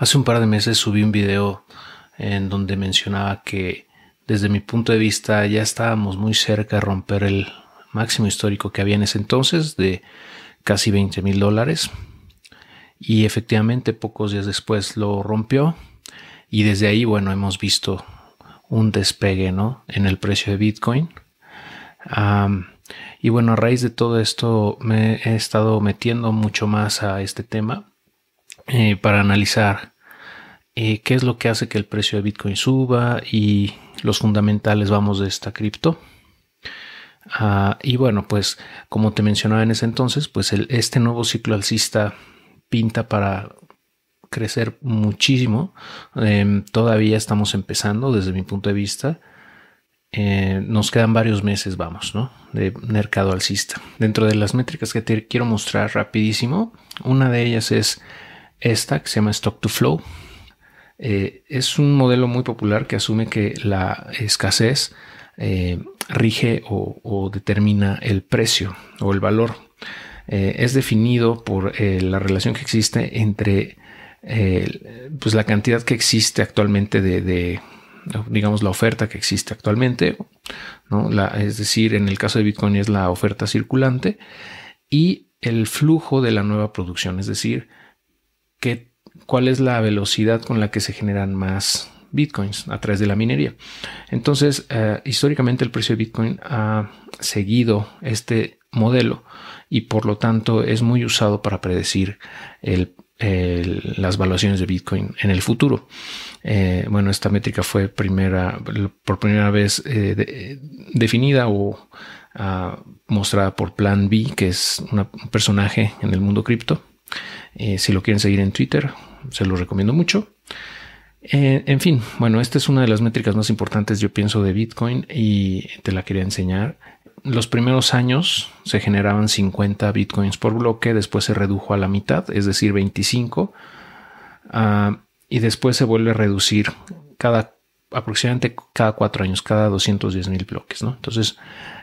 Hace un par de meses subí un video en donde mencionaba que desde mi punto de vista ya estábamos muy cerca de romper el máximo histórico que había en ese entonces de casi 20 mil dólares. Y efectivamente pocos días después lo rompió y desde ahí, bueno, hemos visto un despegue ¿no? en el precio de Bitcoin. y bueno, a raíz de todo esto me he estado metiendo mucho más a este tema eh, para analizar eh, qué es lo que hace que el precio de Bitcoin suba y los fundamentales, vamos, de esta cripto. Ah, y bueno, pues como te mencionaba en ese entonces, pues este nuevo ciclo alcista pinta para crecer muchísimo. Em, todavía estamos empezando desde mi punto de vista. Eh, nos quedan varios meses, vamos, ¿no? De mercado alcista. Dentro de las métricas que te quiero mostrar rapidísimo, una de ellas es esta que se llama Stock to Flow. Eh, es un modelo muy popular que asume que la escasez eh, rige o, determina el precio o el valor. Eh, es definido por la relación que existe entre pues la cantidad que existe actualmente de, digamos, la oferta que existe actualmente, ¿no? es decir, en el caso de Bitcoin es la oferta circulante y el flujo de la nueva producción, es decir, cuál es la velocidad con la que se generan más bitcoins a través de la minería. Entonces, eh, históricamente el precio de bitcoin ha seguido este modelo y por lo tanto es muy usado para predecir las valuaciones de bitcoin en el futuro. Eh, bueno, esta métrica fue primera, por primera vez eh, definida o ah, mostrada por Plan B, que es un personaje en el mundo cripto si lo quieren seguir en Twitter, se lo recomiendo mucho. Eh, en fin, bueno, esta es una de las métricas más importantes, yo pienso, de Bitcoin y te la quería enseñar. Los primeros años se generaban 50 Bitcoins por bloque, después se redujo a la mitad, es decir, 25, ah, y después se vuelve a reducir cada aproximadamente cada cuatro años, cada 210 mil bloques. ¿no? Entonces,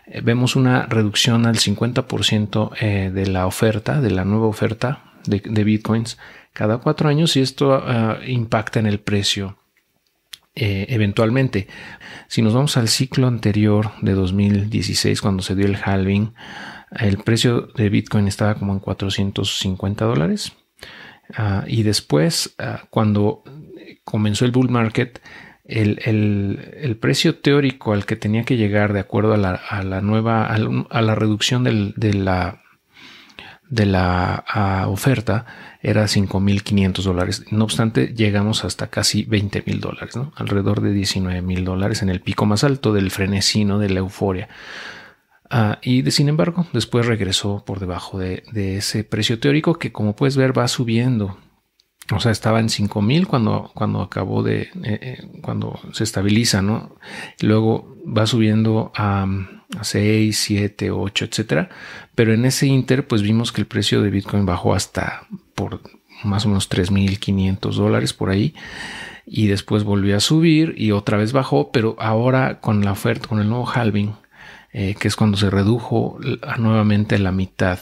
eh, vemos una reducción al 50% de la oferta, de la nueva oferta de, bitcoins cada cuatro años y esto ah, impacta en el precio eh, eventualmente. Si nos vamos al ciclo anterior de 2016, cuando se dio el halving, el precio de Bitcoin estaba como en 450 dólares. Ah, y después, ah, cuando comenzó el bull market, el, precio teórico al que tenía que llegar de acuerdo a la, nueva, a, la reducción de la de la oferta era 5.500 dólares. No obstante, llegamos hasta casi 20.000 dólares, alrededor de 19.000 dólares en el pico más alto del frenesino, de la euforia. Ah, y de, sin embargo, después regresó por debajo de, ese precio teórico que, como puedes ver, va subiendo. O sea, estaba en 5000 cuando, cuando acabó de, eh, eh, cuando se estabiliza, ¿no? luego va subiendo a, a 6, 7, 8, etcétera. Pero en ese inter, pues vimos que el precio de Bitcoin bajó hasta por más o menos 3.500 dólares por ahí. Y después volvió a subir y otra vez bajó, pero ahora con la oferta, con el nuevo halving, eh, que es cuando se redujo nuevamente la mitad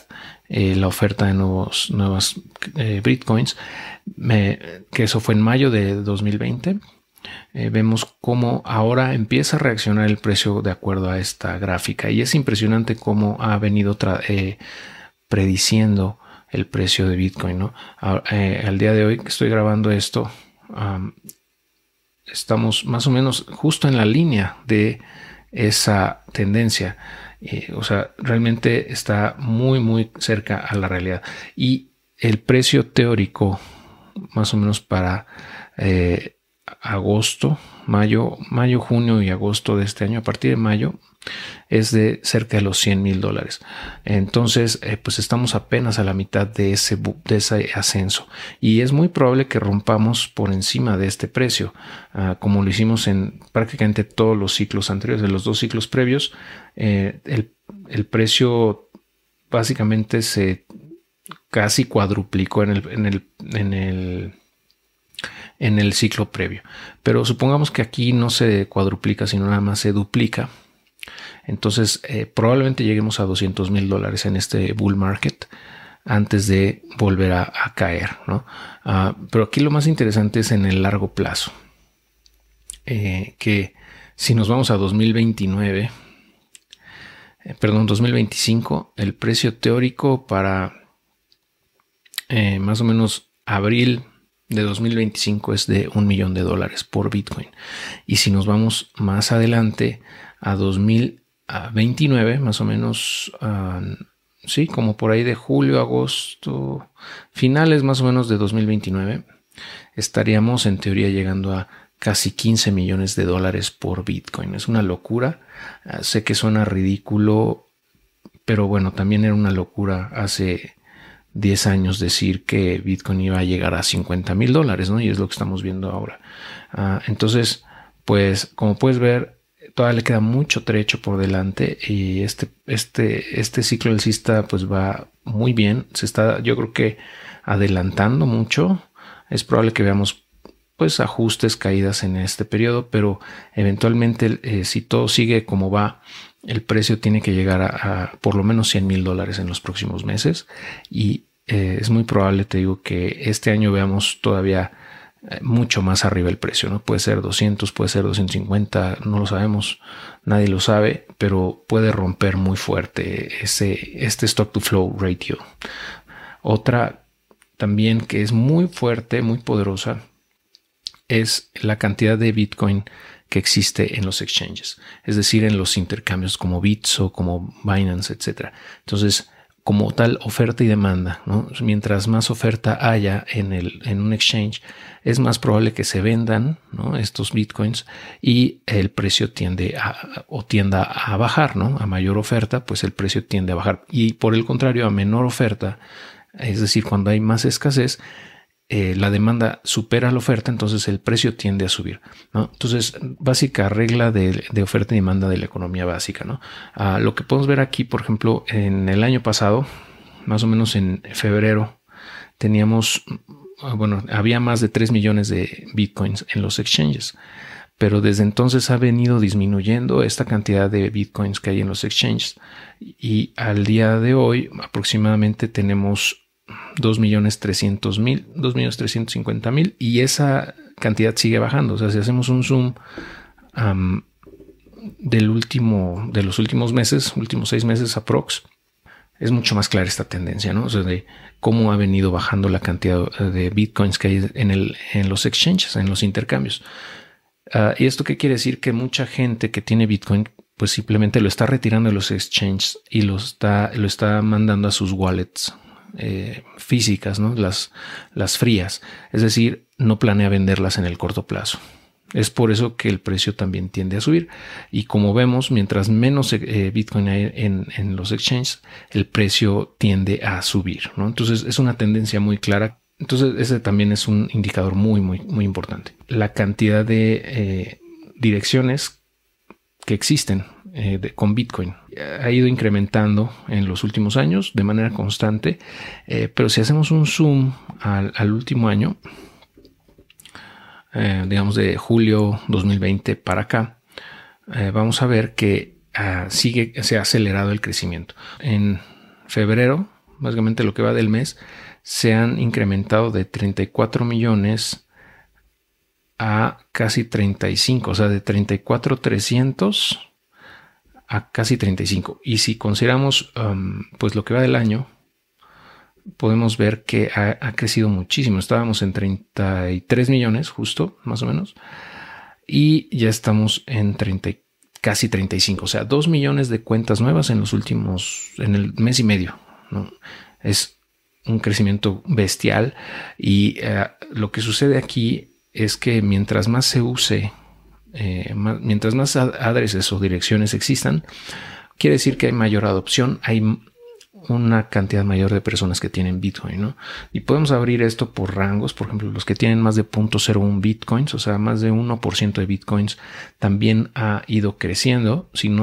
eh, la oferta de nuevos nuevas eh, bitcoins, que eso fue en mayo de 2020 eh, vemos cómo ahora empieza a reaccionar el precio de acuerdo a esta gráfica. Y es impresionante cómo ha venido prediciendo el precio de Bitcoin. Eh, al día de hoy que estoy grabando esto, estamos más o menos justo en la línea de esa tendencia. o sea, realmente está muy, muy cerca a la realidad. Y el precio teórico, más o menos para agosto, mayo, mayo, junio y agosto de este año, a partir de mayo, es de cerca de los 100 mil dólares. Entonces, eh, pues estamos apenas a la mitad de ese, de ese ascenso y es muy probable que rompamos por encima de este precio, ah, como lo hicimos en prácticamente todos los ciclos anteriores, de los dos ciclos previos. Eh, el, el, precio básicamente se casi cuadruplicó en el, en el, en el en el ciclo previo. Pero supongamos que aquí no se cuadruplica, sino nada más se duplica. Entonces, eh, probablemente lleguemos a 200 mil dólares en este bull market. antes de volver a, caer. ¿no? Ah, pero aquí lo más interesante es en el largo plazo. Eh, que si nos vamos a 2029, eh, perdón, 2025, el precio teórico para eh, más o menos abril de 2025 es de un millón de dólares por Bitcoin. Y si nos vamos más adelante a 2029, más o menos, sí, como por ahí de julio, agosto, finales más o menos de 2029, estaríamos en teoría llegando a casi 15 millones de dólares por Bitcoin. Es una locura. Ah, sé que suena ridículo, pero bueno, también era una locura hace 10 años decir que Bitcoin iba a llegar a 50 mil dólares, ¿no? Y es lo que estamos viendo ahora. Ah, entonces, pues como puedes ver, todavía le queda mucho trecho por delante y este, este, este ciclo alcista pues va muy bien. Se está, yo creo que adelantando mucho. Es probable que veamos pues ajustes, caídas en este periodo, pero eventualmente eh, si todo sigue como va, el precio tiene que llegar a, por lo menos 100 mil dólares en los próximos meses y eh, es muy probable, te digo, que este año veamos todavía mucho más arriba el precio, ¿no? Puede ser 200, puede ser 250, no lo sabemos, nadie lo sabe, pero puede romper muy fuerte ese, este stock to flow ratio. Otra también que es muy fuerte, muy poderosa, es la cantidad de Bitcoin que existe en los exchanges, es decir, en los intercambios como Bitso, como Binance, etc. Entonces, como tal oferta y demanda, mientras más oferta haya en, el, en un exchange, es más probable que se vendan estos bitcoins y el precio tiende a, o tienda a bajar, ¿no? A mayor oferta, pues el precio tiende a bajar. Y por el contrario, a menor oferta, es decir, cuando hay más escasez, eh, la demanda supera la oferta, entonces el precio tiende a subir. Entonces, básica regla de, oferta y demanda de la economía básica. ¿no? Ah, lo que podemos ver aquí, por ejemplo, en el año pasado, más o menos en febrero, teníamos, ah, bueno, había más de 3 millones de bitcoins en los exchanges. Pero desde entonces ha venido disminuyendo esta cantidad de bitcoins que hay en los exchanges. Y al día de hoy aproximadamente tenemos 2.300.000, 2.350.000 y esa cantidad sigue bajando. O sea, si hacemos un zoom del último, de los últimos meses, últimos seis meses aprox, es mucho más clara esta tendencia, ¿no? O sea, de cómo ha venido bajando la cantidad de bitcoins que hay en, el, en los exchanges, en los intercambios. Ah, ¿Y esto qué quiere decir? Que mucha gente que tiene bitcoin pues simplemente lo está retirando de los exchanges y lo está, lo está mandando a sus wallets eh, físicas, ¿no? las, las frías. Es decir, no planea venderlas en el corto plazo. Es por eso que el precio también tiende a subir. Y como vemos, mientras menos eh, Bitcoin hay en, los exchanges, el precio tiende a subir. Entonces es una tendencia muy clara. Entonces ese también es un indicador muy, muy, muy importante. La cantidad de eh, direcciones que existen eh, con Bitcoin. Ha ido incrementando en los últimos años de manera constante, eh, pero si hacemos un zoom al, último año, eh, digamos de julio 2020 para acá, vamos a ver que ah, sigue, se ha acelerado el crecimiento. En febrero, básicamente lo que va del mes, se han incrementado de 34 millones a casi 35, o sea, de 34 300 a casi 35. Y si consideramos um, pues lo que va del año, podemos ver que ha, crecido muchísimo. Estábamos en 33 millones, justo, más o menos. Y ya estamos en 30, casi 35. O sea, 2 millones de cuentas nuevas en los últimos, en el mes y medio. Es un crecimiento bestial. Y eh, lo que sucede aquí es que mientras más se use eh, mientras más adreses o direcciones existan, quiere decir que hay mayor adopción, hay una cantidad mayor de personas que tienen Bitcoin, ¿no? Y podemos abrir esto por rangos, por ejemplo, los que tienen más de 0.01 Bitcoins, o sea, más de 1% de Bitcoins, también ha ido creciendo, si,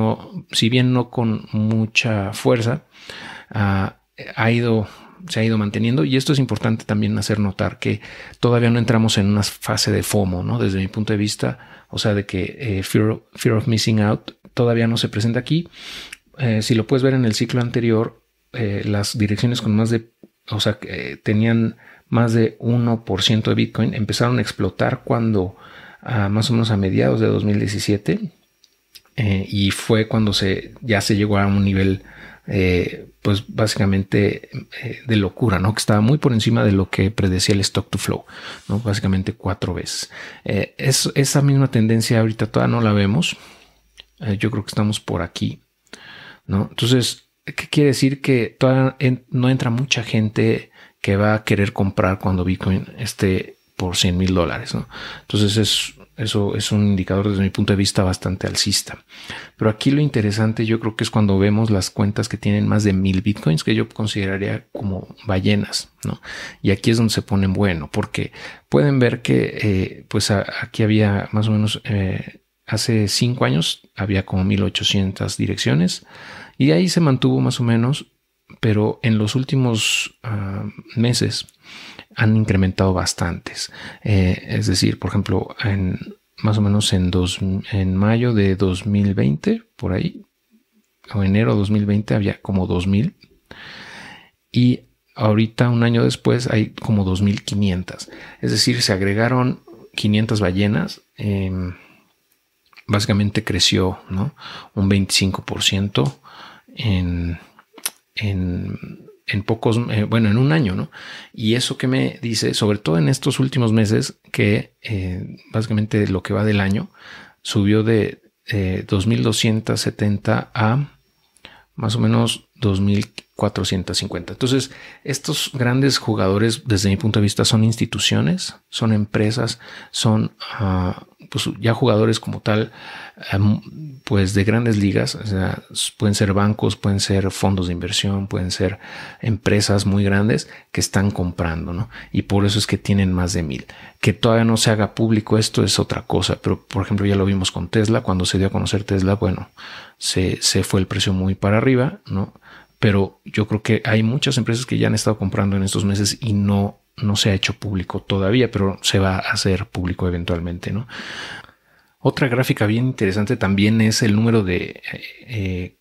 si bien no con mucha fuerza, ha ido se ha ido manteniendo y esto es importante también hacer notar que todavía no entramos en una fase de FOMO, ¿no? Desde mi punto de vista, o sea, de que eh, fear, of Missing Out todavía no se presenta aquí. Eh, si lo puedes ver en el ciclo anterior, eh, las direcciones con más de o sea, que tenían más de 1% de Bitcoin, empezaron a explotar cuando más o menos a mediados de 2017 eh, y fue cuando se ya se llegó a un nivel eh, pues básicamente eh, de locura, ¿no? Que estaba muy por encima de lo que predecía el stock to flow, ¿no? Básicamente cuatro veces. Es, esa misma tendencia ahorita todavía no la vemos. yo creo que estamos por aquí, ¿no? Entonces, ¿qué quiere decir? Que todavía no entra mucha gente que va a querer comprar cuando Bitcoin esté por 100 mil dólares. ¿no? Entonces es, eso es un indicador desde mi punto de vista bastante alcista. Pero aquí lo interesante yo creo que es cuando vemos las cuentas que tienen más de mil bitcoins que yo consideraría como ballenas. ¿no? Y aquí es donde se ponen bueno porque pueden ver que eh, pues aquí había más o menos eh, hace cinco años había como 1800 direcciones y ahí se mantuvo más o menos pero en los últimos ah, meses han incrementado bastantes. Eh, es decir, por ejemplo, en más o menos en, mayo de 2020, por ahí, o enero de 2020 había como 2000 y ahorita un año después hay como 2500. Es decir, se agregaron 500 ballenas. Em, básicamente creció un 25% en en, pocos, eh, bueno, en un año, ¿no? Y eso que me dice, sobre todo en estos últimos meses, que eh, básicamente lo que va del año subió de 2.270 eh, a más o menos 2.450. Entonces, estos grandes jugadores, desde mi punto de vista, son instituciones, son empresas, son ah, pues ya jugadores como tal, em, pues de grandes ligas, o sea, pueden ser bancos, pueden ser fondos de inversión, pueden ser empresas muy grandes que están comprando, ¿no? Y por eso es que tienen más de mil. Que todavía no se haga público esto es otra cosa, pero por ejemplo ya lo vimos con Tesla, cuando se dio a conocer Tesla, bueno, se, se fue el precio muy para arriba, ¿no? Pero yo creo que hay muchas empresas que ya han estado comprando en estos meses y no no se ha hecho público todavía, pero se va a hacer público eventualmente, ¿no? Otra gráfica bien interesante también es el número de, eh,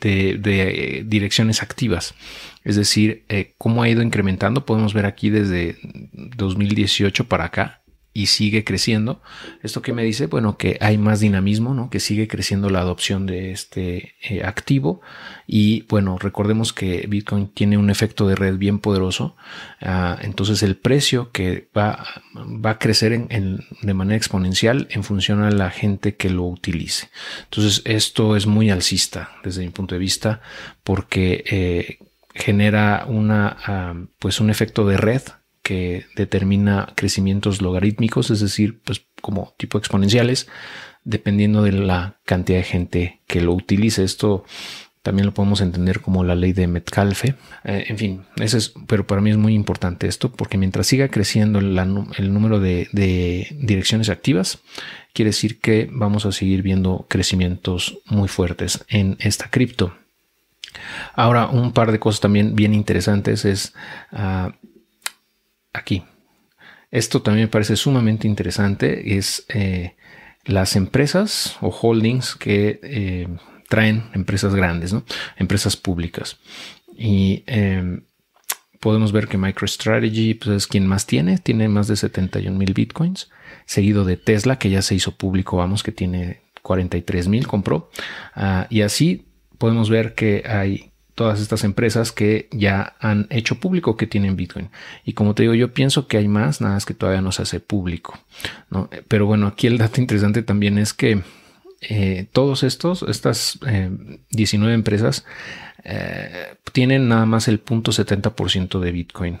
de, direcciones activas, es decir, eh, cómo ha ido incrementando. Podemos ver aquí desde 2018 para acá y sigue creciendo. ¿Esto que me dice? Bueno, que hay más dinamismo, ¿no? Que sigue creciendo la adopción de este eh, activo. Y bueno, recordemos que Bitcoin tiene un efecto de red bien poderoso. Ah, entonces el precio que va, va a crecer de manera exponencial en función a la gente que lo utilice. Entonces esto es muy alcista desde mi punto de vista porque eh, genera una, ah, pues un efecto de red que determina crecimientos logarítmicos, es decir, pues como tipo exponenciales, dependiendo de la cantidad de gente que lo utilice. Esto también lo podemos entender como la ley de Metcalfe. Eh, en fin, ese es, pero para mí es muy importante esto porque mientras siga creciendo el número de, direcciones activas, quiere decir que vamos a seguir viendo crecimientos muy fuertes en esta cripto. Ahora, un par de cosas también bien interesantes es uh, aquí. Esto también me parece sumamente interesante. Es eh, las empresas o holdings que eh, traen empresas grandes, ¿no? empresas públicas. Y em, podemos ver que MicroStrategy pues, es quien más tiene, tiene más de 71 mil bitcoins, seguido de Tesla, que ya se hizo público, vamos, que tiene 43 mil, compró. Ah, y así podemos ver que hay todas estas empresas que ya han hecho público que tienen Bitcoin. Y como te digo, yo pienso que hay más, nada más que todavía no se hace público. ¿no? Pero bueno, aquí el dato interesante también es que eh, todos estos, estas 19 eh, empresas, eh, tienen nada más el 0.70% de Bitcoin.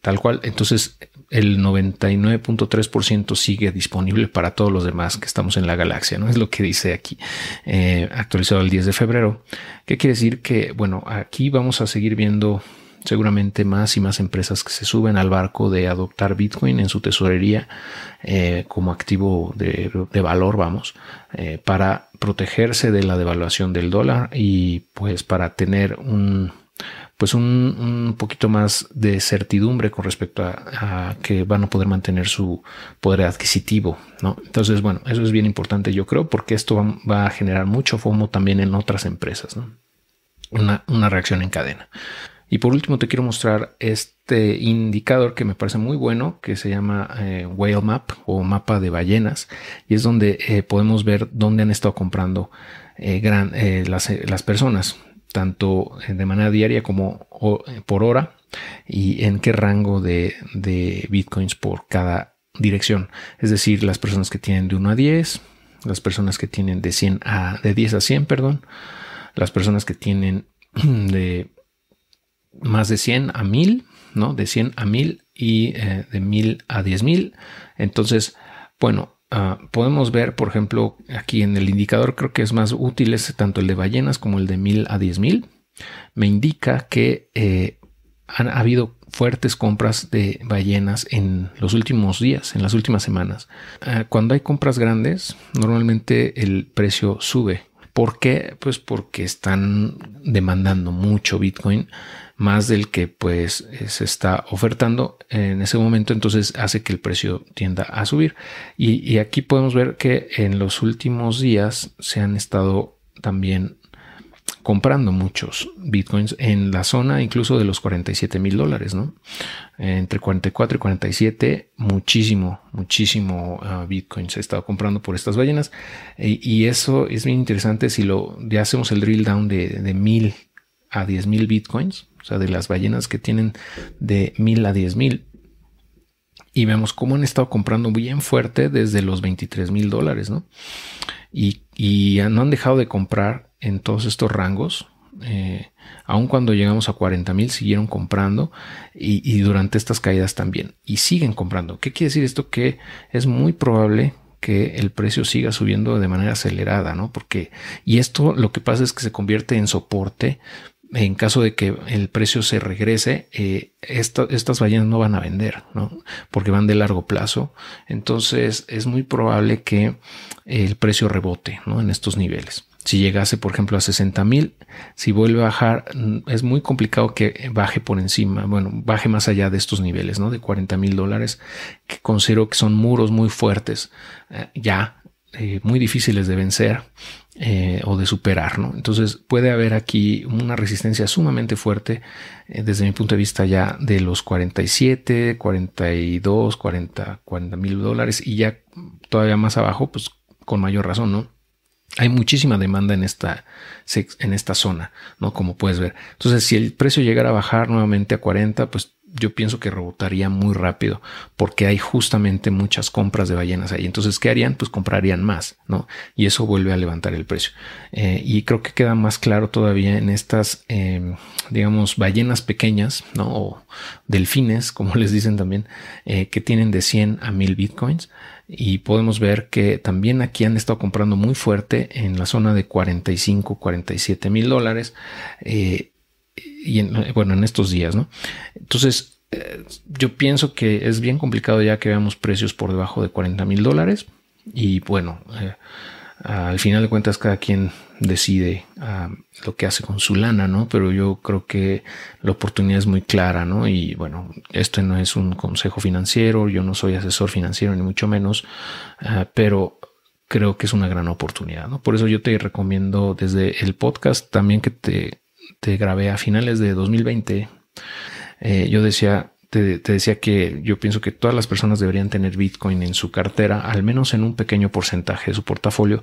tal cual. Entonces, el 99.3% sigue disponible para todos los demás que estamos en la galaxia, ¿no? Es lo que dice aquí, eh, actualizado el 10 de febrero. ¿Qué quiere decir? Que, bueno, aquí vamos a seguir viendo seguramente más y más empresas que se suben al barco de adoptar Bitcoin en su tesorería eh, como activo de, valor, vamos, eh, para protegerse de la devaluación del dólar y pues para tener un pues un, poquito más de certidumbre con respecto a, que van a poder mantener su poder adquisitivo, ¿no? Entonces, bueno, eso es bien importante, yo creo, porque esto va, a generar mucho FOMO también en otras empresas, ¿no? Una, una reacción en cadena. Y por último te quiero mostrar este indicador que me parece muy bueno, que se llama eh, Whale Map o mapa de ballenas, y es donde eh, podemos ver dónde han estado comprando eh, gran, las, las, personas, tanto de manera diaria como por hora, y en qué rango de, de bitcoins por cada dirección. Es decir, las personas que tienen de 1 a 10, las personas que tienen de 100 a de 10 a 100, perdón, las personas que tienen de más de 100 a 1000, ¿no? De 100 a 1000 y eh, de 1000 a 10000. Entonces, bueno, ah, podemos ver, por ejemplo, aquí en el indicador creo que es más útil es tanto el de ballenas como el de 1000 a 10000. Me indica que eh, han habido fuertes compras de ballenas en los últimos días, en las últimas semanas. Ah, cuando hay compras grandes, normalmente el precio sube. ¿Por qué? Pues porque están demandando mucho Bitcoin más del que pues se está ofertando en ese momento, entonces hace que el precio tienda a subir. Y, aquí podemos ver que en los últimos días se han estado también comprando muchos bitcoins en la zona incluso de los 47 mil dólares, ¿no? Entre 44 y 47, muchísimo, muchísimo uh, bitcoin se ha estado comprando por estas ballenas. y eso es bien interesante si lo ya hacemos el drill down de, de mil a 10 mil bitcoins o sea, de las ballenas que tienen de mil a diez mil. Y vemos cómo han estado comprando bien fuerte desde los 23 mil dólares, ¿no? Y, no han dejado de comprar en todos estos rangos. Eh, aun cuando llegamos a 40 mil, siguieron comprando y, y, durante estas caídas también. Y siguen comprando. ¿Qué quiere decir esto? Que es muy probable que el precio siga subiendo de manera acelerada, ¿no? Porque, y esto lo que pasa es que se convierte en soporte en caso de que el precio se regrese, eh, estas ballenas no van a vender, ¿no? Porque van de largo plazo. Entonces es muy probable que el precio rebote, ¿no? En estos niveles. Si llegase, por ejemplo, a 60 mil, si vuelve a bajar, mm, es muy complicado que baje por encima, bueno, baje más allá de estos niveles, ¿no? De 40 mil dólares, que considero que son muros muy fuertes, eh, ya, eh, muy difíciles de vencer eh, o de superar, ¿no? Entonces puede haber aquí una resistencia sumamente fuerte eh, desde mi punto de vista ya de los 47, 42, 40, 40 mil dólares y ya todavía más abajo, pues con mayor razón, ¿no? Hay muchísima demanda en esta, en esta zona, ¿no? Como puedes ver. Entonces, si el precio llegara a bajar nuevamente a 40, pues yo pienso que rebotaría muy rápido porque hay justamente muchas compras de ballenas ahí. Entonces, ¿qué harían? Pues comprarían más, ¿no? Y eso vuelve a levantar el precio. Eh, y creo que queda más claro todavía en estas, em, digamos, ballenas pequeñas, ¿no? O delfines, como les dicen también, eh, que tienen de 100 a 1000 bitcoins. Y podemos ver que también aquí han estado comprando muy fuerte en la zona de 45, 47 mil dólares. Eh, y bueno, en estos días, ¿no? Entonces, eh, yo pienso que es bien complicado ya que veamos precios por debajo de 40 mil dólares. Y bueno, eh, al final de cuentas, cada quien decide ah, lo que hace con su lana, ¿no? Pero yo creo que la oportunidad es muy clara, ¿no? Y bueno, esto no es un consejo financiero, yo no soy asesor financiero, ni mucho menos, ah, pero creo que es una gran oportunidad, ¿no? Por eso yo te recomiendo desde el podcast también que te te grabé a finales de 2020, eh, yo decía, te, decía que yo pienso que todas las personas deberían tener Bitcoin en su cartera, al menos en un pequeño porcentaje de su portafolio,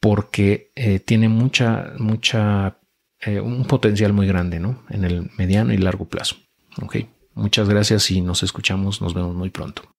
porque eh, tiene mucha, mucha, eh, un potencial muy grande, ¿no? En el mediano y largo plazo. Ok. Muchas gracias y nos escuchamos, nos vemos muy pronto.